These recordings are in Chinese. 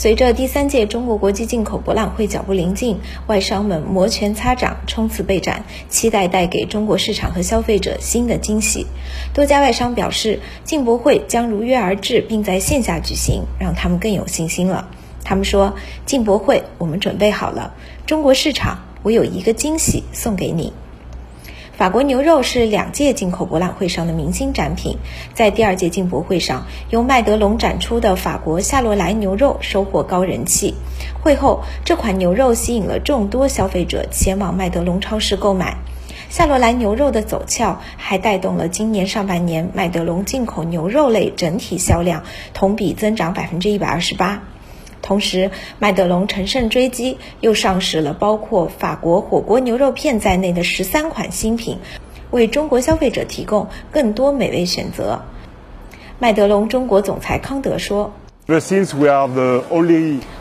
随着第三届中国国际进口博览会脚步临近，外商们摩拳擦掌，冲刺备战，期待带给中国市场和消费者新的惊喜。多家外商表示，进博会将如约而至，并在线下举行，让他们更有信心了。他们说：“进博会，我们准备好了。中国市场，我有一个惊喜送给你。”法国牛肉是两届进口博览会上的明星展品，在第二届进博会上，由麦德龙展出的法国夏洛莱牛肉收获高人气。会后，这款牛肉吸引了众多消费者前往麦德龙超市购买。夏洛莱牛肉的走俏，还带动了今年上半年麦德龙进口牛肉类整体销量同比增长百分之一百二十八。同时，麦德龙乘胜追击，又上市了包括法国火锅牛肉片在内的十三款新品，为中国消费者提供更多美味选择。麦德龙中国总裁康德说。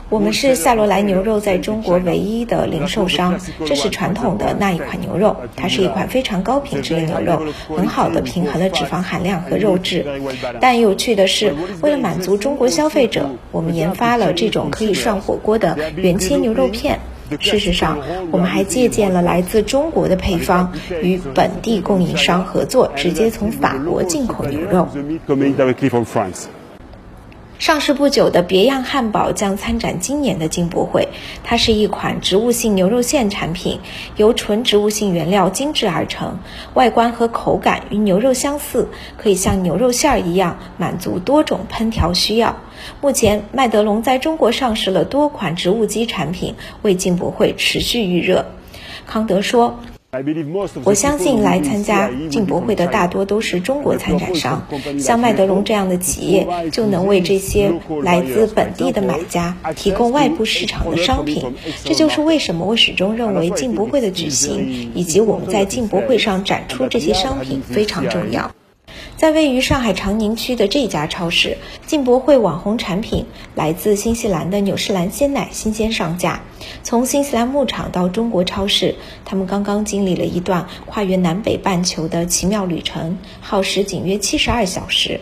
我们是夏罗莱牛肉在中国唯一的零售商，这是传统的那一款牛肉，它是一款非常高品质的牛肉，很好的平衡了脂肪含量和肉质。但有趣的是，为了满足中国消费者，我们研发了这种可以涮火锅的原切牛肉片。事实上，我们还借鉴了来自中国的配方，与本地供应商合作，直接从法国进口牛肉。上市不久的别样汉堡将参展今年的进博会。它是一款植物性牛肉馅产品，由纯植物性原料精制而成，外观和口感与牛肉相似，可以像牛肉馅儿一样满足多种烹调需要。目前，麦德龙在中国上市了多款植物基产品，为进博会持续预热。康德说。我相信来参加进博会的大多都是中国参展商，像麦德龙这样的企业就能为这些来自本地的买家提供外部市场的商品。这就是为什么我始终认为进博会的举行以及我们在进博会上展出这些商品非常重要。在位于上海长宁区的这家超市，进博会网红产品来自新西兰的纽士兰鲜奶新鲜上架。从新西兰牧场到中国超市，他们刚刚经历了一段跨越南北半球的奇妙旅程，耗时仅约七十二小时。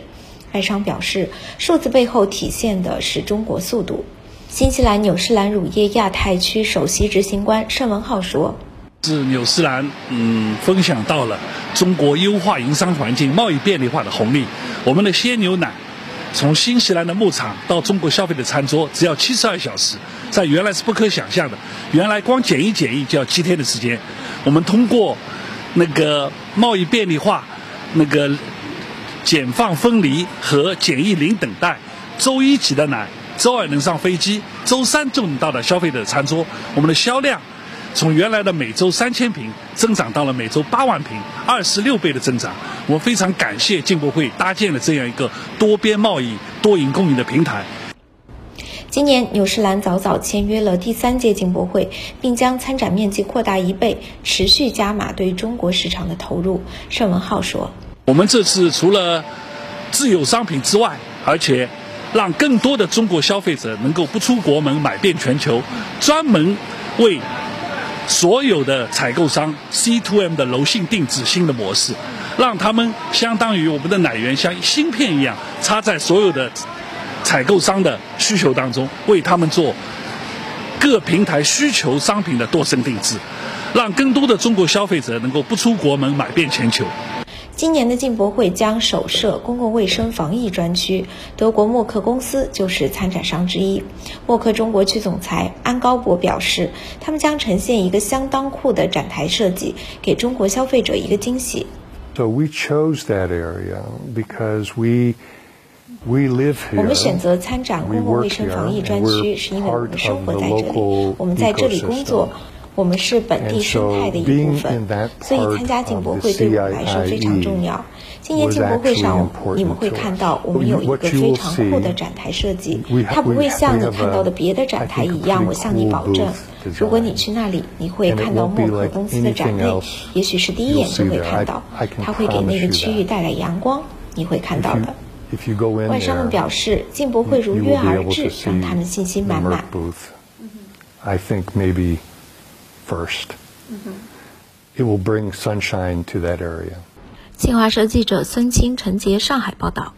外商表示，数字背后体现的是中国速度。新西兰纽士兰乳业亚太区首席执行官盛文浩说。是纽斯兰，嗯，分享到了中国优化营商环境、贸易便利化的红利。我们的鲜牛奶从新西兰的牧场到中国消费的餐桌，只要七十二小时，在原来是不可想象的。原来光检疫检疫就要七天的时间。我们通过那个贸易便利化、那个检放分离和检疫零等待，周一挤的奶，周二能上飞机，周三就能到达消费者的餐桌。我们的销量。从原来的每周三千瓶增长到了每周八万瓶，二十六倍的增长。我非常感谢进博会搭建了这样一个多边贸易、多赢共赢的平台。今年纽西兰早早签约了第三届进博会，并将参展面积扩大一倍，持续加码对中国市场的投入。盛文浩说：“我们这次除了自有商品之外，而且让更多的中国消费者能够不出国门买遍全球，专门为。”所有的采购商 C to M 的柔性定制新的模式，让他们相当于我们的奶源像芯片一样插在所有的采购商的需求当中，为他们做各平台需求商品的多生定制，让更多的中国消费者能够不出国门买遍全球。今年的进博会将首设公共卫生防疫专区，德国默克公司就是参展商之一。默克中国区总裁安高博表示，他们将呈现一个相当酷的展台设计，给中国消费者一个惊喜。So we chose that area because we we live here. 我们选择参展公共卫生防疫专区，是因为我们生活在这里，我们在这里工作。我们是本地生态的一部分，所以参加进博会对我们来说非常重要。今年进博会上，你们会看到我们有一个非常酷的展台设计，它不会像你看到的别的展台一样。我向你保证，如果你去那里，你会看到默克公司的展位，也许是第一眼就会看到，它会给那个区域带来阳光，你会看到的。外商们表示，进博会如约而至，让他们信心满满。first. Mm-hmm. It will bring sunshine to that area. 新华社记者孙清、陈杰上海报道。